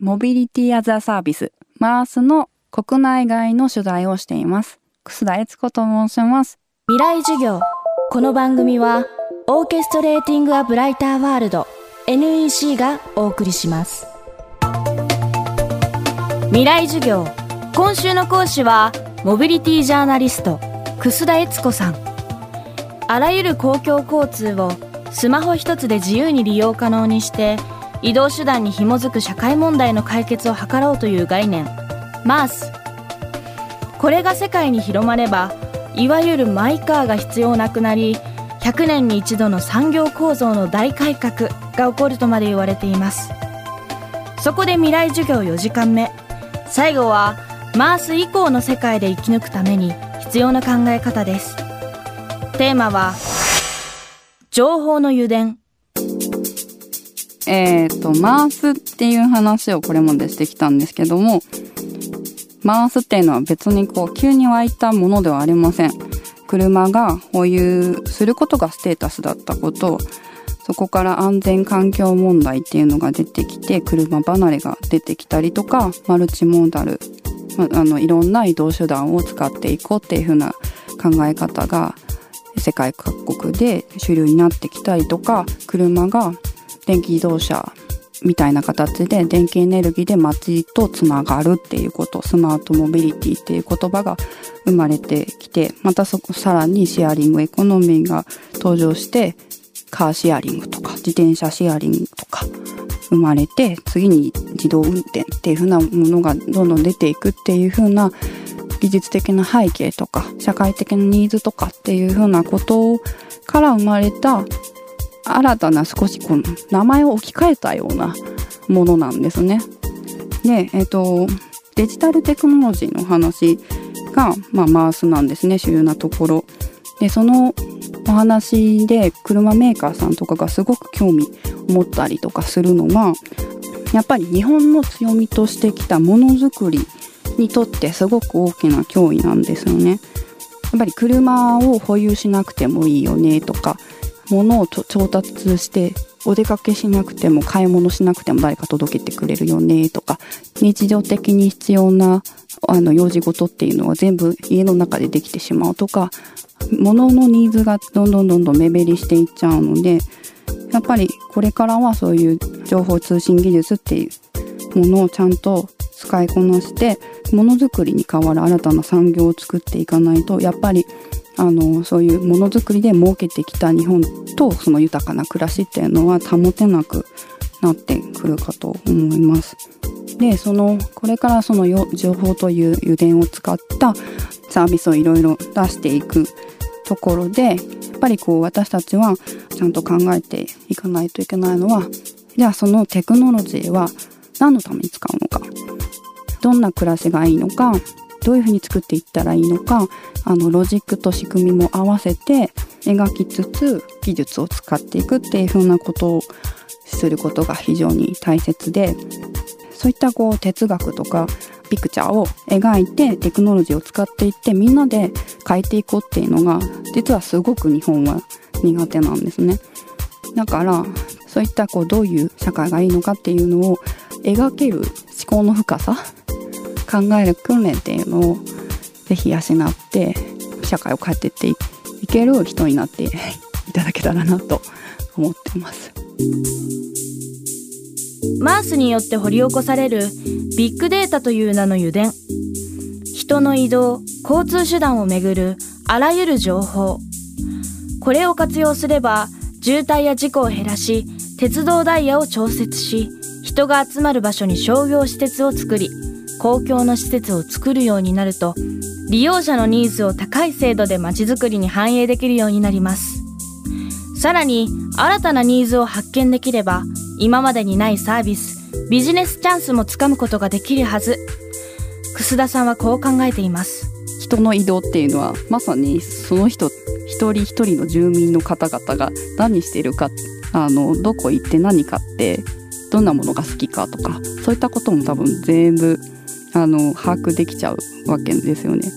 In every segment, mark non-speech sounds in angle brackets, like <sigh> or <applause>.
モビリティアザサービス、マースの国内外の取材をしています。楠田悦子と申します。未来授業。この番組は、オーケストレーティング・ア・ブライター・ワールド NEC がお送りします。未来授業。今週の講師は、モビリティジャーナリスト、楠田悦子さん。あらゆる公共交通をスマホ一つで自由に利用可能にして、移動手段に紐づく社会問題の解決を図ろうという概念。MARS これが世界に広まればいわゆるマイカーが必要なくなり100年に一度の産業構造の大改革が起こるとまで言われています。そこで未来授業4時間目。最後はマース以降の世界で生き抜くために必要な考え方です。テーマは情報の油田。えっ、ー、と、マースっていう話をこれまでしてきたんですけども、マースっていうのは別にこう急に湧いたものではありません。車が保有することがステータスだったこと、そこから安全環境問題っていうのが出てきて、車離れが出てきたりとか、マルチモーダル、まあの、いろんな移動手段を使っていこうっていう風な考え方が世界各国で主流になってきたりとか、車が電気自動車みたいな形で電気エネルギーで街とつながるっていうことスマートモビリティっていう言葉が生まれてきてまたそこさらにシェアリングエコノミーが登場してカーシェアリングとか自転車シェアリングとか生まれて次に自動運転っていう風なものがどんどん出ていくっていう風な技術的な背景とか社会的なニーズとかっていう風なことから生まれた新たな少しこの名前を置き換えたようなものなんですね。で、えっ、ー、と、デジタルテクノロジーの話が、まあ、マースなんですね、主要なところ。で、そのお話で車メーカーさんとかがすごく興味を持ったりとかするのが、やっぱり日本の強みとしてきたものづくりにとってすごく大きな脅威なんですよね。やっぱり車を保有しなくてもいいよねとか物を調達してお出かけしなくても買い物しなくても誰か届けてくれるよねとか日常的に必要なあの用事事っていうのは全部家の中でできてしまうとか物のニーズがどんどんどんどん目減りしていっちゃうのでやっぱりこれからはそういう情報通信技術っていうものをちゃんと使いこなしてものづくりに代わる新たな産業を作っていかないとやっぱりあのそういうものづくりで儲けてきた日本とその豊かな暮らしっていうのは保てなくなってくるかと思います。でそのこれからその情報という油田を使ったサービスをいろいろ出していくところでやっぱりこう私たちはちゃんと考えていかないといけないのはじゃあそのテクノロジーは何のために使うのかどんな暮らしがいいのかどういうふうに作っていったらいいのかあのロジックと仕組みも合わせて描きつつ技術を使っていくっていうふうなことをすることが非常に大切でそういったこう哲学とかピクチャーを描いてテクノロジーを使っていってみんなで変えていこうっていうのが実はすごく日本は苦手なんですね。だからそういったこうどういう社会がいいのかっていうのを描ける思考の深さ考える訓練っていうのをぜひ養って社会を変えていっていける人になって <laughs> いただけたらなと思ってます。マースによって掘り起こされるビッグデータという名の油田人の移動交通手段をめぐるあらゆる情報これを活用すれば渋滞や事故を減らし鉄道ダイヤを調節し人が集まる場所に商業施設を作り公共の施設を作るようになると利用者のニーズを高い精度でまちづくりに反映できるようになります。さらに新たなニーズを発見できれば今までにないサービスビジネスチャンスもつかむことができるはず。楠田さんはこう考えています。人の移動っていうのはまさにその人一人一人の住民の方々が何してるかあのどこ行って何買ってどんなものが好きかとかそういったことも多分全部あの把握できちゃうわけですよね。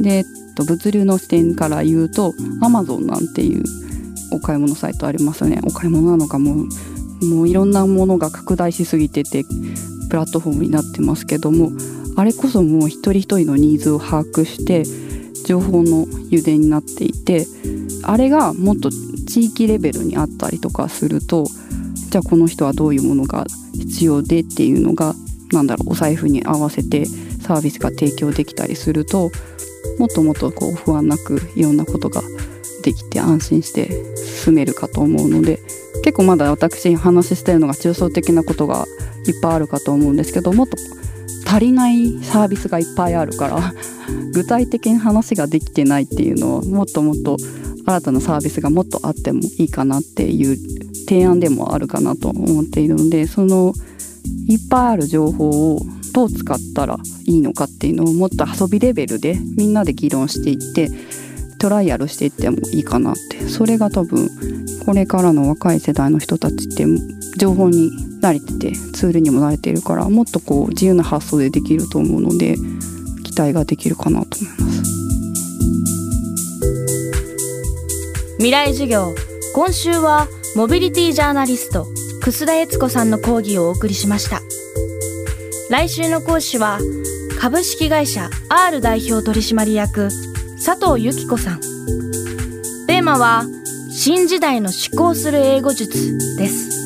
で、物流の視点から言うと Amazon なんていうお買い物サイトありますよねお買い物なのかもうもういろんなものが拡大しすぎててプラットフォームになってますけどもあれこそもう一人一人のニーズを把握して情報の油田になっていてあれがもっと地域レベルにあったりとかするとじゃあこの人はどういうものが必要でっていうのがなんだろうお財布に合わせてサービスが提供できたりするともっともっとこう不安なくいろんなことができて安心して進めるかと思うので結構まだ私に話してるのが抽象的なことがいっぱいあるかと思うんですけどもっと足りないサービスがいっぱいあるから <laughs> 具体的に話ができてないっていうのはもっともっと新たなサービスがもっとあってもいいかなっていう提案でもあるかなと思っているのでそのいっぱいある情報をどう使ったらいいのかっていうのをもっと遊びレベルでみんなで議論していってトライアルしていってもいいかなって。それが多分これからの若い世代の人たちって情報に慣れててツールにも慣れているからもっとこう自由な発想でできると思うので期待ができるかなと思います。未来授業。今週はモビリティジャーナリスト。楠田悦子さんの講義をお送りしました。来週の講師は株式会社 R 代表取締役佐藤由紀子さん。テーマは新時代の思考する英語術です。